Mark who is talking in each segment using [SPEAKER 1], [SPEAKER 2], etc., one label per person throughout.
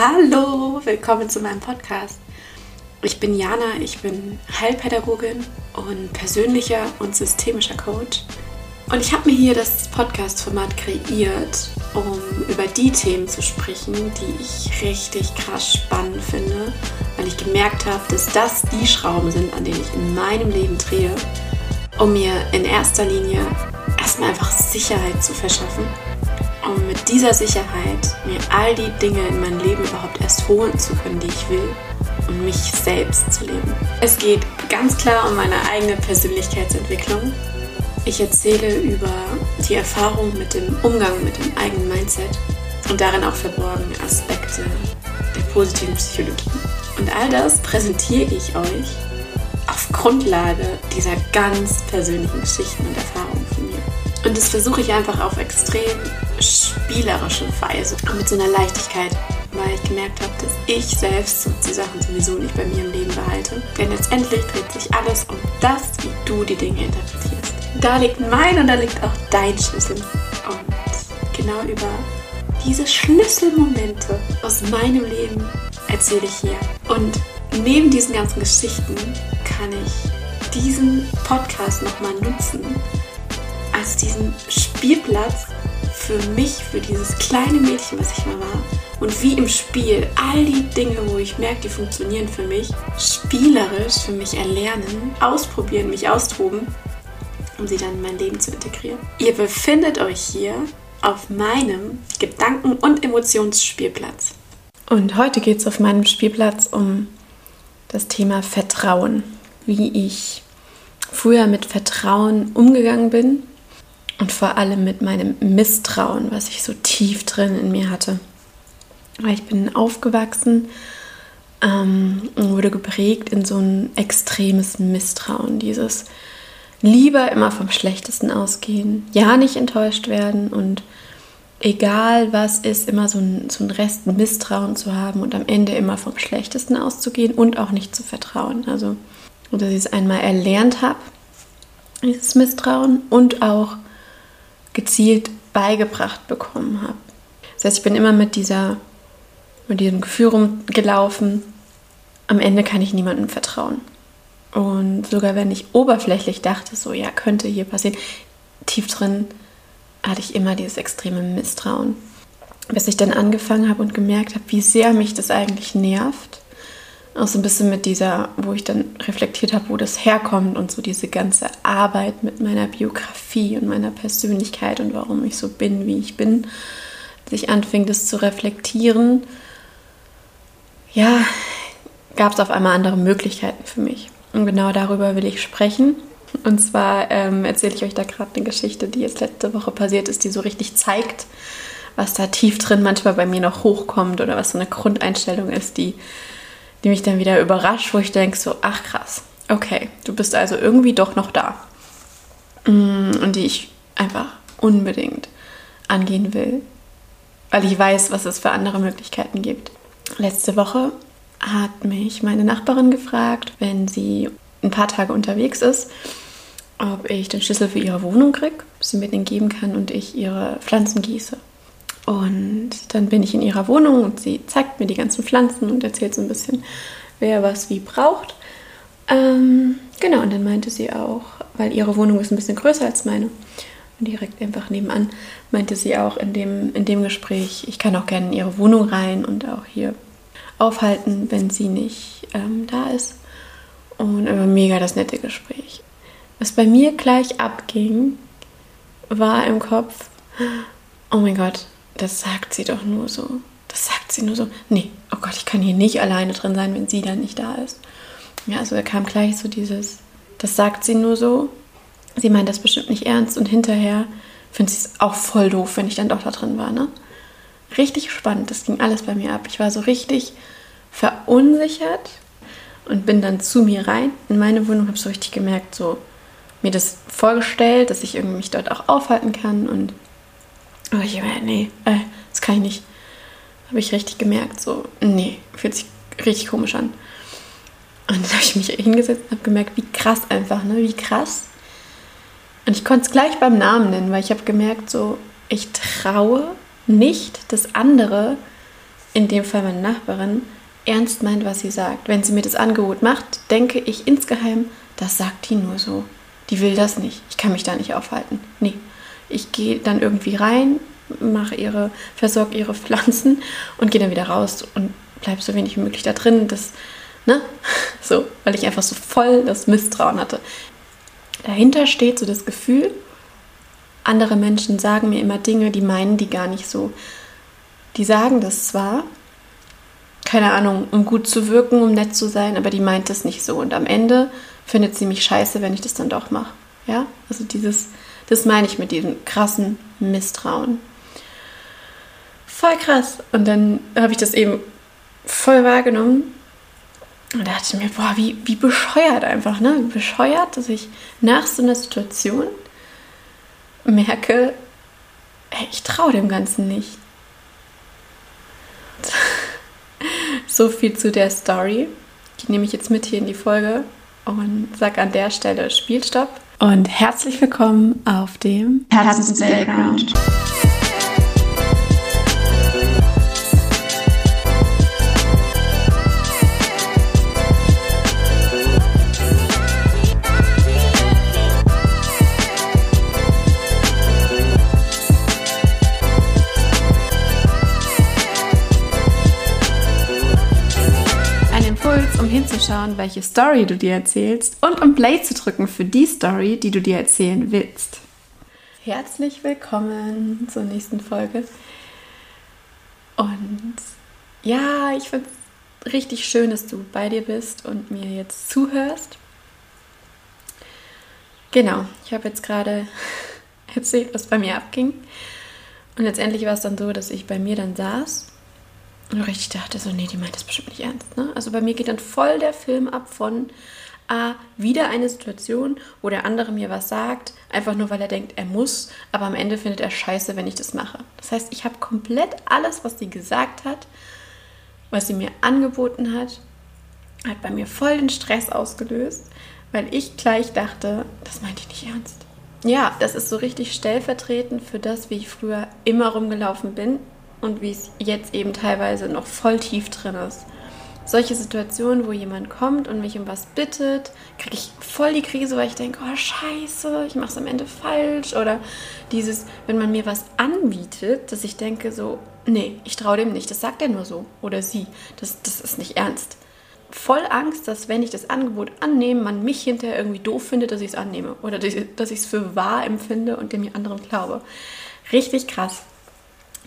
[SPEAKER 1] Hallo, willkommen zu meinem Podcast. Ich bin Jana, ich bin Heilpädagogin und persönlicher und systemischer Coach. Und ich habe mir hier das Podcast-Format kreiert, um über die Themen zu sprechen, die ich richtig krass spannend finde, weil ich gemerkt habe, dass das die Schrauben sind, an denen ich in meinem Leben drehe, um mir in erster Linie erstmal einfach Sicherheit zu verschaffen um mit dieser Sicherheit mir all die Dinge in mein Leben überhaupt erst holen zu können, die ich will und mich selbst zu leben. Es geht ganz klar um meine eigene Persönlichkeitsentwicklung. Ich erzähle über die Erfahrung mit dem Umgang mit dem eigenen Mindset und darin auch verborgene Aspekte der positiven Psychologie. Und all das präsentiere ich euch auf Grundlage dieser ganz persönlichen Geschichten und Erfahrungen. Und das versuche ich einfach auf extrem spielerische Weise und mit so einer Leichtigkeit, weil ich gemerkt habe, dass ich selbst die Sachen sowieso nicht bei mir im Leben behalte. Denn letztendlich dreht sich alles um das, wie du die Dinge interpretierst. Da liegt mein und da liegt auch dein Schlüssel. Und genau über diese Schlüsselmomente aus meinem Leben erzähle ich hier. Und neben diesen ganzen Geschichten kann ich diesen Podcast nochmal nutzen als diesen Spielplatz für mich, für dieses kleine Mädchen, was ich mal war. Und wie im Spiel all die Dinge, wo ich merke, die funktionieren für mich, spielerisch für mich erlernen, ausprobieren, mich austoben, um sie dann in mein Leben zu integrieren. Ihr befindet euch hier auf meinem Gedanken- und Emotionsspielplatz. Und heute geht es auf meinem Spielplatz um das Thema Vertrauen. Wie ich früher mit Vertrauen umgegangen bin und vor allem mit meinem Misstrauen, was ich so tief drin in mir hatte. Weil ich bin aufgewachsen ähm, und wurde geprägt in so ein extremes Misstrauen, dieses lieber immer vom Schlechtesten ausgehen, ja nicht enttäuscht werden und egal was ist, immer so ein, so ein Rest Misstrauen zu haben und am Ende immer vom Schlechtesten auszugehen und auch nicht zu vertrauen. Also, dass ich es einmal erlernt habe, dieses Misstrauen und auch gezielt beigebracht bekommen habe. Das heißt, ich bin immer mit, dieser, mit diesem Gefühl rumgelaufen, am Ende kann ich niemandem vertrauen. Und sogar wenn ich oberflächlich dachte, so ja, könnte hier passieren, tief drin hatte ich immer dieses extreme Misstrauen. Bis ich dann angefangen habe und gemerkt habe, wie sehr mich das eigentlich nervt auch so ein bisschen mit dieser, wo ich dann reflektiert habe, wo das herkommt und so diese ganze Arbeit mit meiner Biografie und meiner Persönlichkeit und warum ich so bin, wie ich bin, sich anfing, das zu reflektieren, ja, gab es auf einmal andere Möglichkeiten für mich. Und genau darüber will ich sprechen. Und zwar ähm, erzähle ich euch da gerade eine Geschichte, die jetzt letzte Woche passiert ist, die so richtig zeigt, was da tief drin manchmal bei mir noch hochkommt oder was so eine Grundeinstellung ist, die die mich dann wieder überrascht, wo ich denke so, ach krass, okay, du bist also irgendwie doch noch da. Mm, und die ich einfach unbedingt angehen will, weil ich weiß, was es für andere Möglichkeiten gibt. Letzte Woche hat mich meine Nachbarin gefragt, wenn sie ein paar Tage unterwegs ist, ob ich den Schlüssel für ihre Wohnung kriege, sie mir den geben kann und ich ihre Pflanzen gieße. Und dann bin ich in ihrer Wohnung und sie zeigt mir die ganzen Pflanzen und erzählt so ein bisschen, wer was wie braucht. Ähm, genau, und dann meinte sie auch, weil ihre Wohnung ist ein bisschen größer als meine und direkt einfach nebenan, meinte sie auch in dem, in dem Gespräch, ich kann auch gerne in ihre Wohnung rein und auch hier aufhalten, wenn sie nicht ähm, da ist. Und immer mega das nette Gespräch. Was bei mir gleich abging, war im Kopf, oh mein Gott, das sagt sie doch nur so. Das sagt sie nur so. Nee, oh Gott, ich kann hier nicht alleine drin sein, wenn sie dann nicht da ist. Ja, also da kam gleich so dieses, das sagt sie nur so. Sie meint das bestimmt nicht ernst und hinterher findet sie es auch voll doof, wenn ich dann doch da drin war, ne? Richtig spannend, das ging alles bei mir ab. Ich war so richtig verunsichert und bin dann zu mir rein in meine Wohnung, habe so richtig gemerkt, so mir das vorgestellt, dass ich irgendwie mich dort auch aufhalten kann und aber ich immer, nee, äh, das kann ich nicht. Habe ich richtig gemerkt, so, nee, fühlt sich richtig komisch an. Und dann habe ich mich hingesetzt und habe gemerkt, wie krass einfach, ne, wie krass. Und ich konnte es gleich beim Namen nennen, weil ich habe gemerkt, so, ich traue nicht, dass andere in dem Fall meine Nachbarin, ernst meint, was sie sagt. Wenn sie mir das Angebot macht, denke ich insgeheim, das sagt die nur so. Die will das nicht. Ich kann mich da nicht aufhalten. Nee. Ich gehe dann irgendwie rein, mache ihre, versorge ihre Pflanzen und gehe dann wieder raus und bleibe so wenig wie möglich da drin. Das, ne? So, weil ich einfach so voll das Misstrauen hatte. Dahinter steht so das Gefühl, andere Menschen sagen mir immer Dinge, die meinen die gar nicht so. Die sagen das zwar, keine Ahnung, um gut zu wirken, um nett zu sein, aber die meint es nicht so. Und am Ende findet sie mich scheiße, wenn ich das dann doch mache. Ja, also dieses, das meine ich mit diesem krassen Misstrauen. Voll krass. Und dann habe ich das eben voll wahrgenommen und da dachte ich mir, boah, wie, wie bescheuert einfach, ne? Wie bescheuert, dass ich nach so einer Situation merke, ey, ich traue dem Ganzen nicht. so viel zu der Story. Die nehme ich jetzt mit hier in die Folge und sage an der Stelle Spielstopp. Und herzlich willkommen auf dem Herzens Hinzuschauen, welche Story du dir erzählst und um Play zu drücken für die Story, die du dir erzählen willst. Herzlich willkommen zur nächsten Folge. Und ja, ich finde es richtig schön, dass du bei dir bist und mir jetzt zuhörst. Genau, ich habe jetzt gerade erzählt, was bei mir abging. Und letztendlich war es dann so, dass ich bei mir dann saß und richtig dachte so, nee, die meint das bestimmt nicht ernst. Ne? Also bei mir geht dann voll der Film ab von A, wieder eine Situation, wo der andere mir was sagt, einfach nur weil er denkt, er muss, aber am Ende findet er scheiße, wenn ich das mache. Das heißt, ich habe komplett alles, was sie gesagt hat, was sie mir angeboten hat, hat bei mir voll den Stress ausgelöst, weil ich gleich dachte, das meint ich nicht ernst. Ja, das ist so richtig stellvertretend für das, wie ich früher immer rumgelaufen bin, und wie es jetzt eben teilweise noch voll tief drin ist. Solche Situationen, wo jemand kommt und mich um was bittet, kriege ich voll die Krise, weil ich denke, oh scheiße, ich mache es am Ende falsch. Oder dieses, wenn man mir was anbietet, dass ich denke so, nee, ich traue dem nicht, das sagt er nur so. Oder sie, das, das ist nicht ernst. Voll Angst, dass wenn ich das Angebot annehme, man mich hinterher irgendwie doof findet, dass ich es annehme. Oder dass ich es für wahr empfinde und dem anderen glaube. Richtig krass.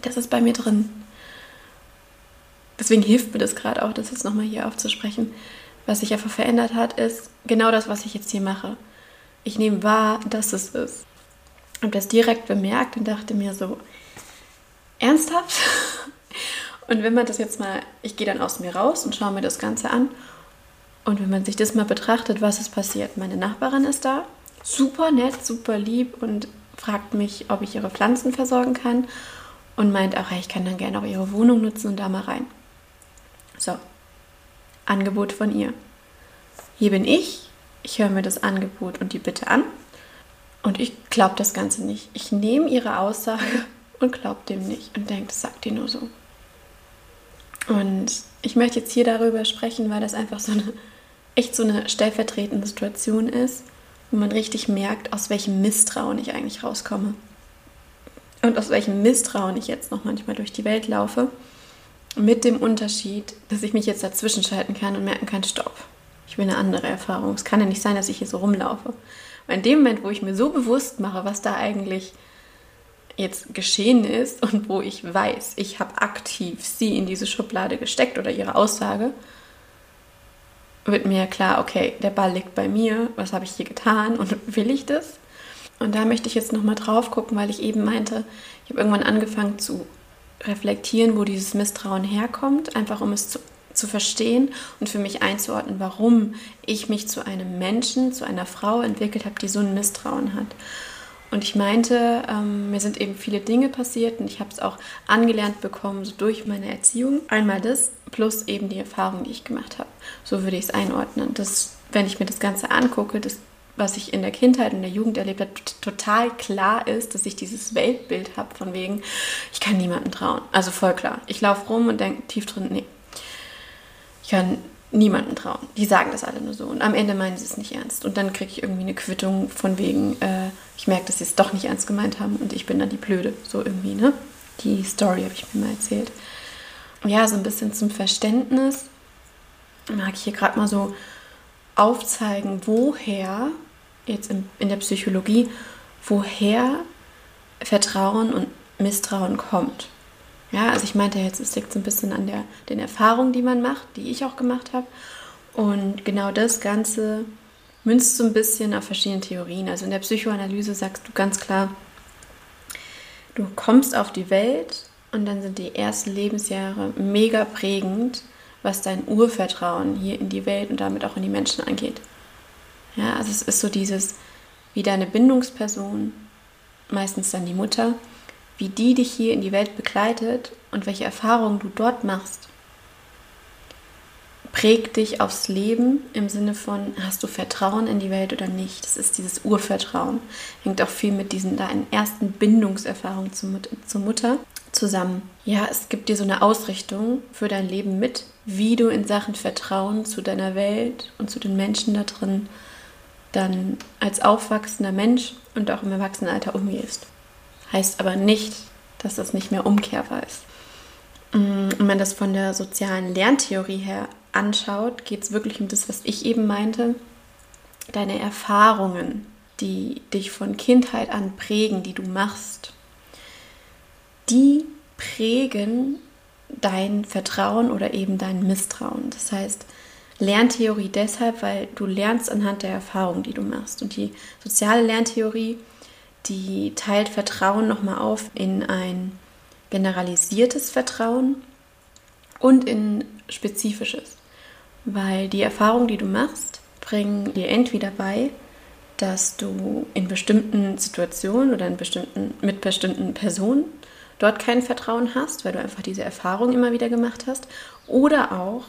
[SPEAKER 1] Das ist bei mir drin. Deswegen hilft mir das gerade auch, das jetzt nochmal hier aufzusprechen. Was sich einfach verändert hat, ist genau das, was ich jetzt hier mache. Ich nehme wahr, dass es ist. Und das direkt bemerkt und dachte mir so, ernsthaft? Und wenn man das jetzt mal, ich gehe dann aus mir raus und schaue mir das Ganze an. Und wenn man sich das mal betrachtet, was ist passiert? Meine Nachbarin ist da, super nett, super lieb und fragt mich, ob ich ihre Pflanzen versorgen kann und meint auch, ich kann dann gerne auch ihre Wohnung nutzen und da mal rein. So, Angebot von ihr. Hier bin ich, ich höre mir das Angebot und die Bitte an und ich glaube das Ganze nicht. Ich nehme ihre Aussage und glaube dem nicht und denke, das sagt die nur so. Und ich möchte jetzt hier darüber sprechen, weil das einfach so eine, echt so eine stellvertretende Situation ist, wo man richtig merkt, aus welchem Misstrauen ich eigentlich rauskomme und aus welchem Misstrauen ich jetzt noch manchmal durch die Welt laufe. Mit dem Unterschied, dass ich mich jetzt dazwischen schalten kann und merken kann, stopp, ich will eine andere Erfahrung. Es kann ja nicht sein, dass ich hier so rumlaufe. Weil in dem Moment, wo ich mir so bewusst mache, was da eigentlich jetzt geschehen ist und wo ich weiß, ich habe aktiv sie in diese Schublade gesteckt oder ihre Aussage, wird mir klar, okay, der Ball liegt bei mir, was habe ich hier getan und will ich das? Und da möchte ich jetzt nochmal drauf gucken, weil ich eben meinte, ich habe irgendwann angefangen zu reflektieren, wo dieses Misstrauen herkommt, einfach um es zu, zu verstehen und für mich einzuordnen, warum ich mich zu einem Menschen, zu einer Frau entwickelt habe, die so ein Misstrauen hat. Und ich meinte, ähm, mir sind eben viele Dinge passiert und ich habe es auch angelernt bekommen, so durch meine Erziehung. Einmal das, plus eben die Erfahrung, die ich gemacht habe. So würde ich es einordnen. Das, wenn ich mir das Ganze angucke, das was ich in der Kindheit und der Jugend erlebt habe, total klar ist, dass ich dieses Weltbild habe von wegen, ich kann niemandem trauen. Also voll klar. Ich laufe rum und denke tief drin, nee, ich kann niemandem trauen. Die sagen das alle nur so. Und am Ende meinen sie es nicht ernst. Und dann kriege ich irgendwie eine Quittung von wegen, äh, ich merke, dass sie es doch nicht ernst gemeint haben und ich bin dann die Blöde. So irgendwie, ne? Die Story habe ich mir mal erzählt. Ja, so ein bisschen zum Verständnis mag ich hier gerade mal so aufzeigen, woher, jetzt in, in der Psychologie, woher Vertrauen und Misstrauen kommt. Ja, also ich meinte jetzt, es liegt so ein bisschen an der, den Erfahrungen, die man macht, die ich auch gemacht habe. Und genau das Ganze münzt so ein bisschen auf verschiedene Theorien. Also in der Psychoanalyse sagst du ganz klar, du kommst auf die Welt und dann sind die ersten Lebensjahre mega prägend, was dein Urvertrauen hier in die Welt und damit auch in die Menschen angeht. Ja, also es ist so dieses, wie deine Bindungsperson, meistens dann die Mutter, wie die dich hier in die Welt begleitet und welche Erfahrungen du dort machst, prägt dich aufs Leben im Sinne von, hast du Vertrauen in die Welt oder nicht? Das ist dieses Urvertrauen. Hängt auch viel mit diesen deinen ersten Bindungserfahrungen zur, Mut zur Mutter zusammen. Ja, es gibt dir so eine Ausrichtung für dein Leben mit, wie du in Sachen Vertrauen zu deiner Welt und zu den Menschen da drin dann als aufwachsender Mensch und auch im Erwachsenenalter umgehst. Heißt aber nicht, dass das nicht mehr umkehrbar ist. Mm, wenn man das von der sozialen Lerntheorie her anschaut, geht es wirklich um das, was ich eben meinte. Deine Erfahrungen, die dich von Kindheit an prägen, die du machst, die prägen dein Vertrauen oder eben dein Misstrauen. Das heißt, Lerntheorie deshalb, weil du lernst anhand der Erfahrungen, die du machst. Und die soziale Lerntheorie die teilt Vertrauen nochmal auf in ein generalisiertes Vertrauen und in spezifisches. Weil die Erfahrungen, die du machst, bringen dir entweder bei, dass du in bestimmten Situationen oder in bestimmten, mit bestimmten Personen dort kein Vertrauen hast, weil du einfach diese Erfahrung immer wieder gemacht hast, oder auch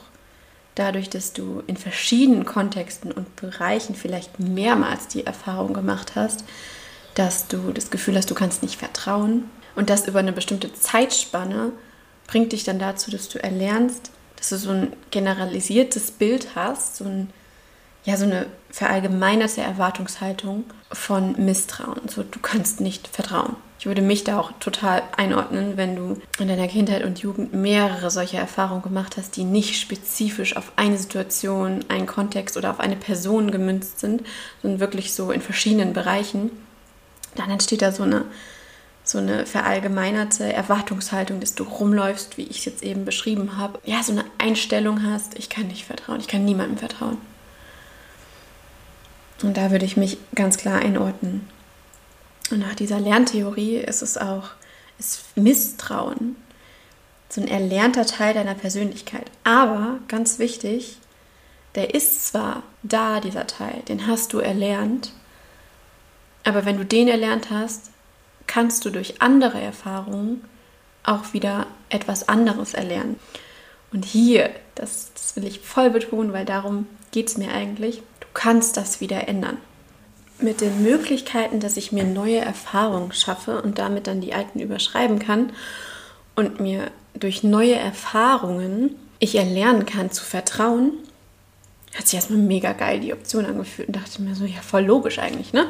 [SPEAKER 1] dadurch, dass du in verschiedenen Kontexten und Bereichen vielleicht mehrmals die Erfahrung gemacht hast, dass du das Gefühl hast, du kannst nicht vertrauen. Und das über eine bestimmte Zeitspanne bringt dich dann dazu, dass du erlernst, dass du so ein generalisiertes Bild hast, so, ein, ja, so eine verallgemeinerte Erwartungshaltung von Misstrauen. So, du kannst nicht vertrauen. Ich würde mich da auch total einordnen, wenn du in deiner Kindheit und Jugend mehrere solche Erfahrungen gemacht hast, die nicht spezifisch auf eine Situation, einen Kontext oder auf eine Person gemünzt sind, sondern wirklich so in verschiedenen Bereichen dann entsteht da so eine, so eine verallgemeinerte Erwartungshaltung, dass du rumläufst, wie ich es jetzt eben beschrieben habe. Ja, so eine Einstellung hast, ich kann nicht vertrauen, ich kann niemandem vertrauen. Und da würde ich mich ganz klar einordnen. Und nach dieser Lerntheorie ist es auch, ist Misstrauen so ein erlernter Teil deiner Persönlichkeit. Aber ganz wichtig, der ist zwar da, dieser Teil, den hast du erlernt, aber wenn du den erlernt hast, kannst du durch andere Erfahrungen auch wieder etwas anderes erlernen. Und hier, das, das will ich voll betonen, weil darum geht es mir eigentlich, du kannst das wieder ändern. Mit den Möglichkeiten, dass ich mir neue Erfahrungen schaffe und damit dann die alten überschreiben kann und mir durch neue Erfahrungen ich erlernen kann zu vertrauen, hat sich erstmal mega geil die Option angefühlt und dachte mir so, ja, voll logisch eigentlich, ne?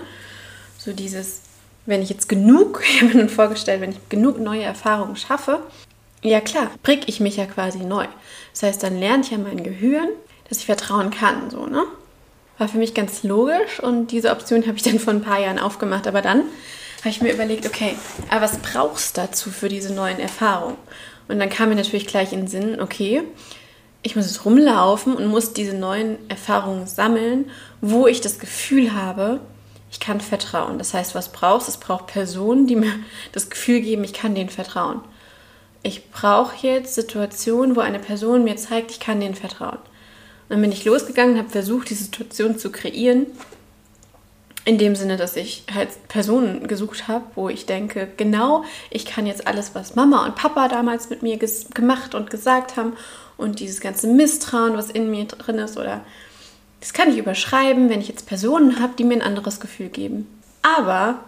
[SPEAKER 1] So dieses, wenn ich jetzt genug, ich habe mir nun vorgestellt, wenn ich genug neue Erfahrungen schaffe, ja klar, präg ich mich ja quasi neu. Das heißt, dann lerne ich ja mein Gehirn, dass ich vertrauen kann, so, ne? War für mich ganz logisch und diese Option habe ich dann vor ein paar Jahren aufgemacht. Aber dann habe ich mir überlegt, okay, aber was brauchst du dazu für diese neuen Erfahrungen? Und dann kam mir natürlich gleich in den Sinn, okay, ich muss jetzt rumlaufen und muss diese neuen Erfahrungen sammeln, wo ich das Gefühl habe, ich kann vertrauen. Das heißt, was brauchst? Es braucht Personen, die mir das Gefühl geben, ich kann denen vertrauen. Ich brauche jetzt Situationen, wo eine Person mir zeigt, ich kann denen vertrauen. Dann bin ich losgegangen, habe versucht, die Situation zu kreieren. In dem Sinne, dass ich halt Personen gesucht habe, wo ich denke, genau, ich kann jetzt alles, was Mama und Papa damals mit mir gemacht und gesagt haben und dieses ganze Misstrauen, was in mir drin ist oder Das kann ich überschreiben, wenn ich jetzt Personen habe, die mir ein anderes Gefühl geben. Aber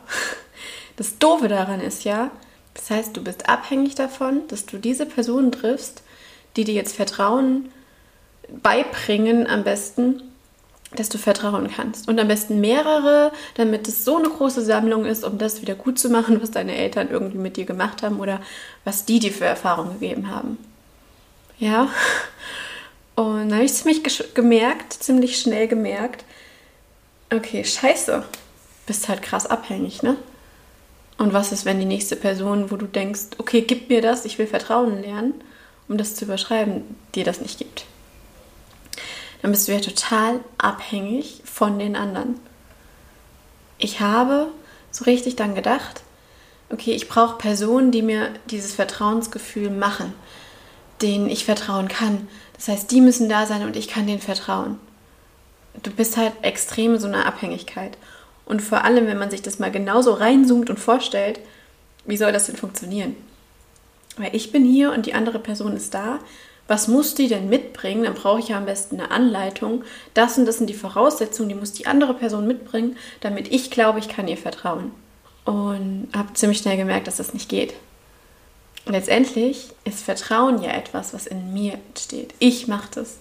[SPEAKER 1] das Doofe daran ist ja, das heißt, du bist abhängig davon, dass du diese Personen triffst, die dir jetzt Vertrauen beibringen am besten, dass du vertrauen kannst. Und am besten mehrere, damit es so eine große Sammlung ist, um das wieder gut zu machen, was deine Eltern irgendwie mit dir gemacht haben oder was die dir für Erfahrungen gegeben haben. Ja. Und dann habe ich ziemlich gemerkt, ziemlich schnell gemerkt, okay, scheiße, bist halt krass abhängig, ne? Und was ist, wenn die nächste Person, wo du denkst, okay, gib mir das, ich will Vertrauen lernen, um das zu überschreiben, dir das nicht gibt? Dann bist du ja total abhängig von den anderen. Ich habe so richtig dann gedacht, okay, ich brauche Personen, die mir dieses Vertrauensgefühl machen, denen ich vertrauen kann. Das heißt, die müssen da sein und ich kann denen vertrauen. Du bist halt extrem so einer Abhängigkeit. Und vor allem, wenn man sich das mal genauso reinzoomt und vorstellt, wie soll das denn funktionieren? Weil ich bin hier und die andere Person ist da. Was muss die denn mitbringen? Dann brauche ich ja am besten eine Anleitung. Das und das sind die Voraussetzungen, die muss die andere Person mitbringen, damit ich glaube, ich kann ihr vertrauen. Und habe ziemlich schnell gemerkt, dass das nicht geht. Letztendlich ist Vertrauen ja etwas, was in mir steht. Ich mache das.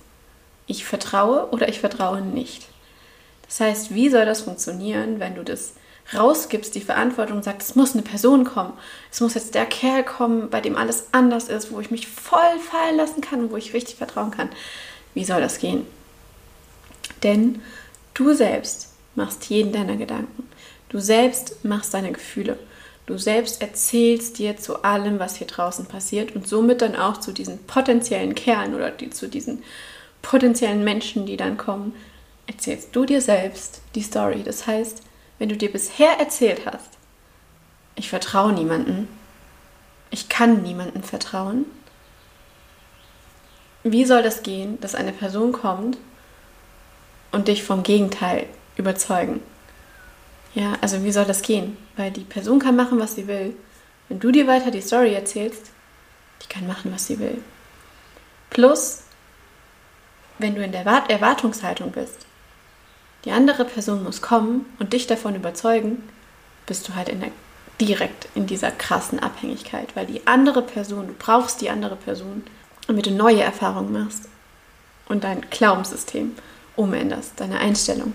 [SPEAKER 1] Ich vertraue oder ich vertraue nicht. Das heißt, wie soll das funktionieren, wenn du das rausgibst, die Verantwortung und sagst, es muss eine Person kommen. Es muss jetzt der Kerl kommen, bei dem alles anders ist, wo ich mich voll fallen lassen kann und wo ich richtig vertrauen kann. Wie soll das gehen? Denn du selbst machst jeden deiner Gedanken. Du selbst machst deine Gefühle. Du selbst erzählst dir zu allem, was hier draußen passiert und somit dann auch zu diesen potenziellen Kerlen oder die, zu diesen potenziellen Menschen, die dann kommen, erzählst du dir selbst die Story. Das heißt, wenn du dir bisher erzählt hast, ich vertraue niemanden, ich kann niemanden vertrauen, wie soll das gehen, dass eine Person kommt und dich vom Gegenteil überzeugen? Ja, also wie soll das gehen? Weil die Person kann machen, was sie will. Wenn du dir weiter die Story erzählst, die kann machen, was sie will. Plus, wenn du in der Erwartungshaltung bist, die andere Person muss kommen und dich davon überzeugen, bist du halt in der, direkt in dieser krassen Abhängigkeit, weil die andere Person, du brauchst die andere Person, damit du neue Erfahrungen machst und dein Glaubenssystem umänderst, deine Einstellung.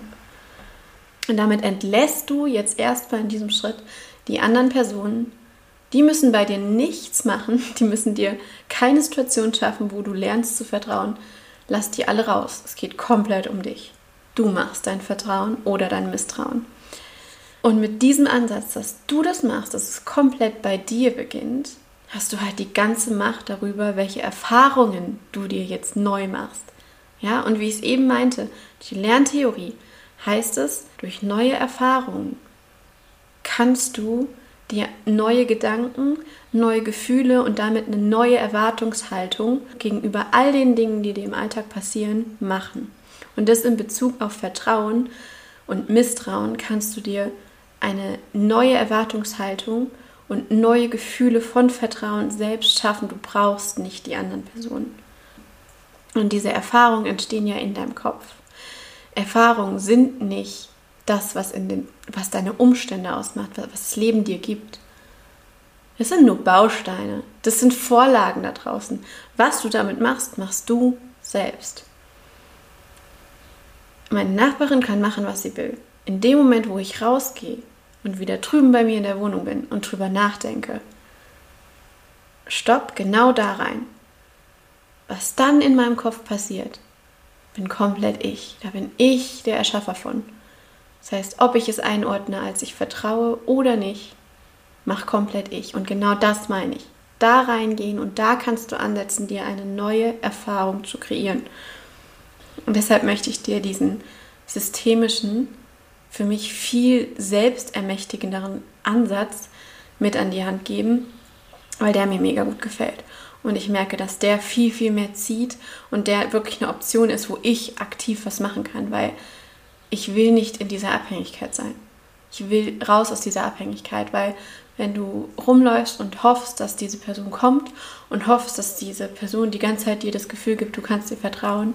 [SPEAKER 1] Und damit entlässt du jetzt erstmal in diesem Schritt die anderen Personen. Die müssen bei dir nichts machen, die müssen dir keine Situation schaffen, wo du lernst zu vertrauen. Lass die alle raus. Es geht komplett um dich. Du machst dein Vertrauen oder dein Misstrauen. Und mit diesem Ansatz, dass du das machst, dass es komplett bei dir beginnt, hast du halt die ganze Macht darüber, welche Erfahrungen du dir jetzt neu machst. Ja, und wie ich es eben meinte, die Lerntheorie heißt es, durch neue Erfahrungen kannst du dir neue Gedanken, neue Gefühle und damit eine neue Erwartungshaltung gegenüber all den Dingen, die dir im Alltag passieren, machen. Und das in Bezug auf Vertrauen und Misstrauen kannst du dir eine neue Erwartungshaltung und neue Gefühle von Vertrauen selbst schaffen. Du brauchst nicht die anderen Personen. Und diese Erfahrungen entstehen ja in deinem Kopf. Erfahrungen sind nicht das, was, in den, was deine Umstände ausmacht, was das Leben dir gibt. Es sind nur Bausteine. Das sind Vorlagen da draußen. Was du damit machst, machst du selbst. Meine Nachbarin kann machen, was sie will. In dem Moment, wo ich rausgehe und wieder drüben bei mir in der Wohnung bin und drüber nachdenke, stopp genau da rein. Was dann in meinem Kopf passiert, bin komplett ich. Da bin ich der Erschaffer von. Das heißt, ob ich es einordne, als ich vertraue oder nicht, mach komplett ich. Und genau das meine ich. Da reingehen und da kannst du ansetzen, dir eine neue Erfahrung zu kreieren. Und deshalb möchte ich dir diesen systemischen, für mich viel selbstermächtigenderen Ansatz mit an die Hand geben, weil der mir mega gut gefällt. Und ich merke, dass der viel, viel mehr zieht und der wirklich eine Option ist, wo ich aktiv was machen kann, weil ich will nicht in dieser Abhängigkeit sein. Ich will raus aus dieser Abhängigkeit, weil wenn du rumläufst und hoffst, dass diese Person kommt und hoffst, dass diese Person die ganze Zeit dir das Gefühl gibt, du kannst ihr vertrauen,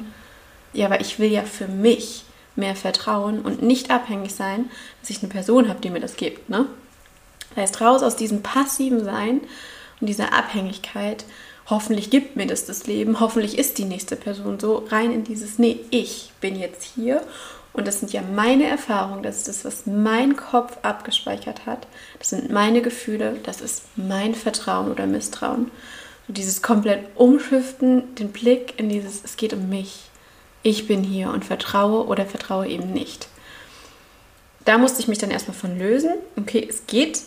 [SPEAKER 1] ja, aber ich will ja für mich mehr Vertrauen und nicht abhängig sein, dass ich eine Person habe, die mir das gibt. Ne? Das heißt, raus aus diesem passiven Sein und dieser Abhängigkeit. Hoffentlich gibt mir das das Leben, hoffentlich ist die nächste Person so rein in dieses, nee, ich bin jetzt hier und das sind ja meine Erfahrungen, das ist das, was mein Kopf abgespeichert hat, das sind meine Gefühle, das ist mein Vertrauen oder Misstrauen. So dieses komplett Umschiften, den Blick in dieses, es geht um mich, ich bin hier und vertraue oder vertraue eben nicht. Da musste ich mich dann erstmal von lösen. Okay, es geht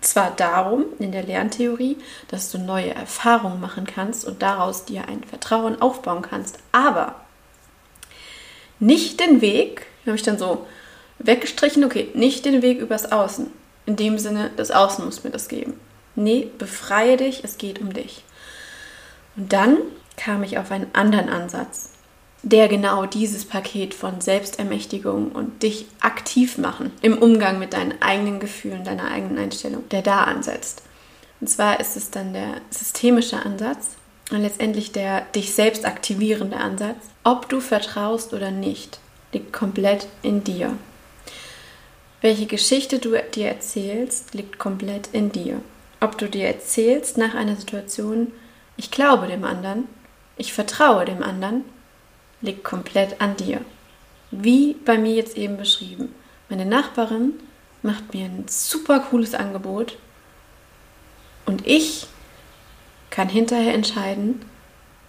[SPEAKER 1] zwar darum, in der Lerntheorie, dass du neue Erfahrungen machen kannst und daraus dir ein Vertrauen aufbauen kannst, aber nicht den Weg, habe ich dann so weggestrichen, okay, nicht den Weg übers Außen. In dem Sinne, das Außen muss mir das geben. Nee, befreie dich, es geht um dich. Und dann kam ich auf einen anderen Ansatz der genau dieses Paket von Selbstermächtigung und dich aktiv machen im Umgang mit deinen eigenen Gefühlen, deiner eigenen Einstellung, der da ansetzt. Und zwar ist es dann der systemische Ansatz und letztendlich der dich selbst aktivierende Ansatz. Ob du vertraust oder nicht, liegt komplett in dir. Welche Geschichte du dir erzählst, liegt komplett in dir. Ob du dir erzählst nach einer Situation, ich glaube dem anderen, ich vertraue dem anderen liegt komplett an dir. Wie bei mir jetzt eben beschrieben. Meine Nachbarin macht mir ein super cooles Angebot und ich kann hinterher entscheiden,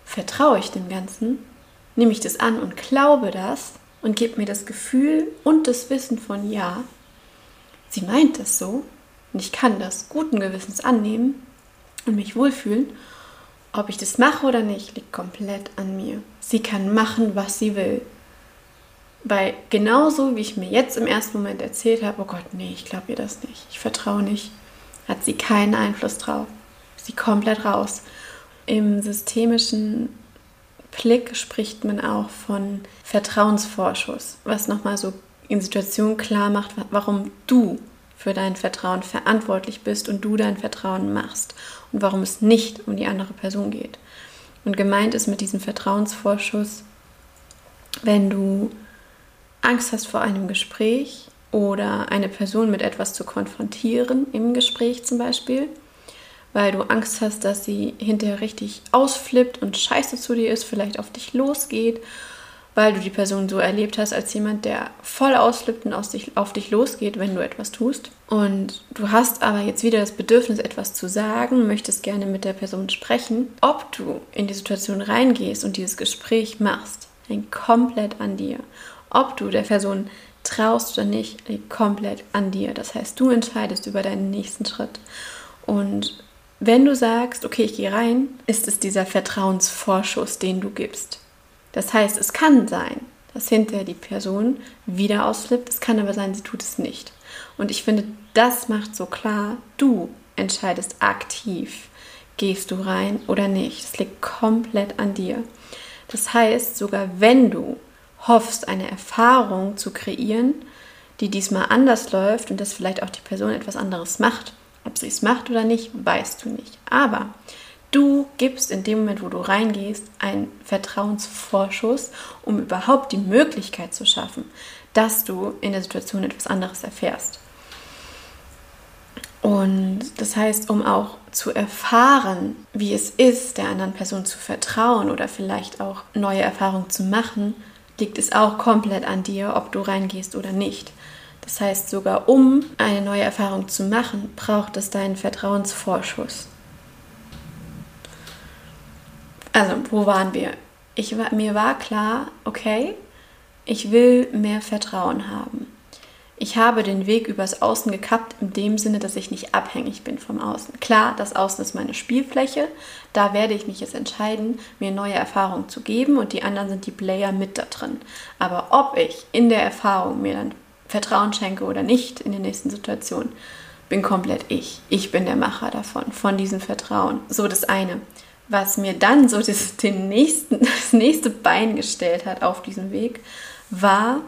[SPEAKER 1] vertraue ich dem Ganzen, nehme ich das an und glaube das und gebe mir das Gefühl und das Wissen von ja, sie meint das so und ich kann das guten Gewissens annehmen und mich wohlfühlen ob ich das mache oder nicht, liegt komplett an mir. Sie kann machen, was sie will. Weil genauso wie ich mir jetzt im ersten Moment erzählt habe, oh Gott, nee, ich glaube ihr das nicht, ich vertraue nicht, hat sie keinen Einfluss drauf. Sie komplett raus. Im systemischen Blick spricht man auch von Vertrauensvorschuss, was nochmal so in Situationen klar macht, warum du für dein Vertrauen verantwortlich bist und du dein Vertrauen machst und warum es nicht um die andere Person geht. Und gemeint ist mit diesem Vertrauensvorschuss, wenn du Angst hast vor einem Gespräch oder eine Person mit etwas zu konfrontieren, im Gespräch zum Beispiel, weil du Angst hast, dass sie hinterher richtig ausflippt und scheiße zu dir ist, vielleicht auf dich losgeht weil du die Person so erlebt hast als jemand, der voll ausflippt und auf dich losgeht, wenn du etwas tust. Und du hast aber jetzt wieder das Bedürfnis, etwas zu sagen, möchtest gerne mit der Person sprechen. Ob du in die Situation reingehst und dieses Gespräch machst, hängt komplett an dir. Ob du der Person traust oder nicht, liegt komplett an dir. Das heißt, du entscheidest über deinen nächsten Schritt. Und wenn du sagst, okay, ich gehe rein, ist es dieser Vertrauensvorschuss, den du gibst. Das heißt, es kann sein, dass hinterher die Person wieder ausflippt. Es kann aber sein, sie tut es nicht. Und ich finde, das macht so klar, du entscheidest aktiv, gehst du rein oder nicht. Das liegt komplett an dir. Das heißt, sogar wenn du hoffst, eine Erfahrung zu kreieren, die diesmal anders läuft und dass vielleicht auch die Person etwas anderes macht, ob sie es macht oder nicht, weißt du nicht. Aber Du gibst in dem Moment, wo du reingehst, einen Vertrauensvorschuss, um überhaupt die Möglichkeit zu schaffen, dass du in der Situation etwas anderes erfährst. Und das heißt, um auch zu erfahren, wie es ist, der anderen Person zu vertrauen oder vielleicht auch neue Erfahrungen zu machen, liegt es auch komplett an dir, ob du reingehst oder nicht. Das heißt, sogar um eine neue Erfahrung zu machen, braucht es deinen Vertrauensvorschuss. Also, wo waren wir? Ich, mir war klar, okay, ich will mehr Vertrauen haben. Ich habe den Weg übers Außen gekappt, in dem Sinne, dass ich nicht abhängig bin vom Außen. Klar, das Außen ist meine Spielfläche. Da werde ich mich jetzt entscheiden, mir neue Erfahrungen zu geben und die anderen sind die Player mit da drin. Aber ob ich in der Erfahrung mir dann Vertrauen schenke oder nicht in der nächsten Situation, bin komplett ich. Ich bin der Macher davon, von diesem Vertrauen. So das eine was mir dann so das, den nächsten, das nächste Bein gestellt hat auf diesem Weg, war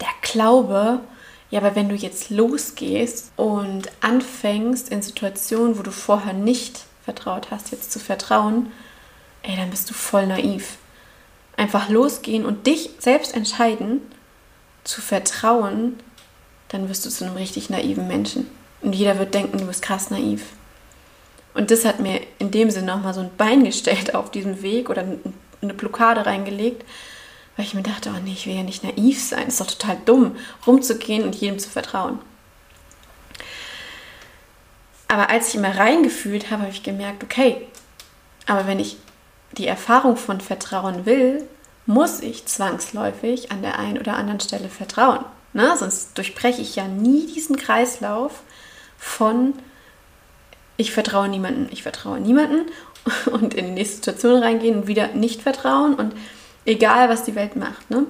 [SPEAKER 1] der Glaube, ja, aber wenn du jetzt losgehst und anfängst in Situationen, wo du vorher nicht vertraut hast, jetzt zu vertrauen, ey, dann bist du voll naiv. einfach losgehen und dich selbst entscheiden, zu vertrauen, dann wirst du zu einem richtig naiven Menschen. Und jeder wird denken, du bist krass naiv. Und das hat mir in dem Sinne nochmal so ein Bein gestellt auf diesem Weg oder eine Blockade reingelegt, weil ich mir dachte, oh nee, ich will ja nicht naiv sein. Es ist doch total dumm, rumzugehen und jedem zu vertrauen. Aber als ich immer reingefühlt habe, habe ich gemerkt, okay, aber wenn ich die Erfahrung von Vertrauen will, muss ich zwangsläufig an der einen oder anderen Stelle vertrauen. Ne? Sonst durchbreche ich ja nie diesen Kreislauf von ich vertraue niemanden, ich vertraue niemanden und in die nächste Situation reingehen und wieder nicht vertrauen und egal, was die Welt macht. Ne?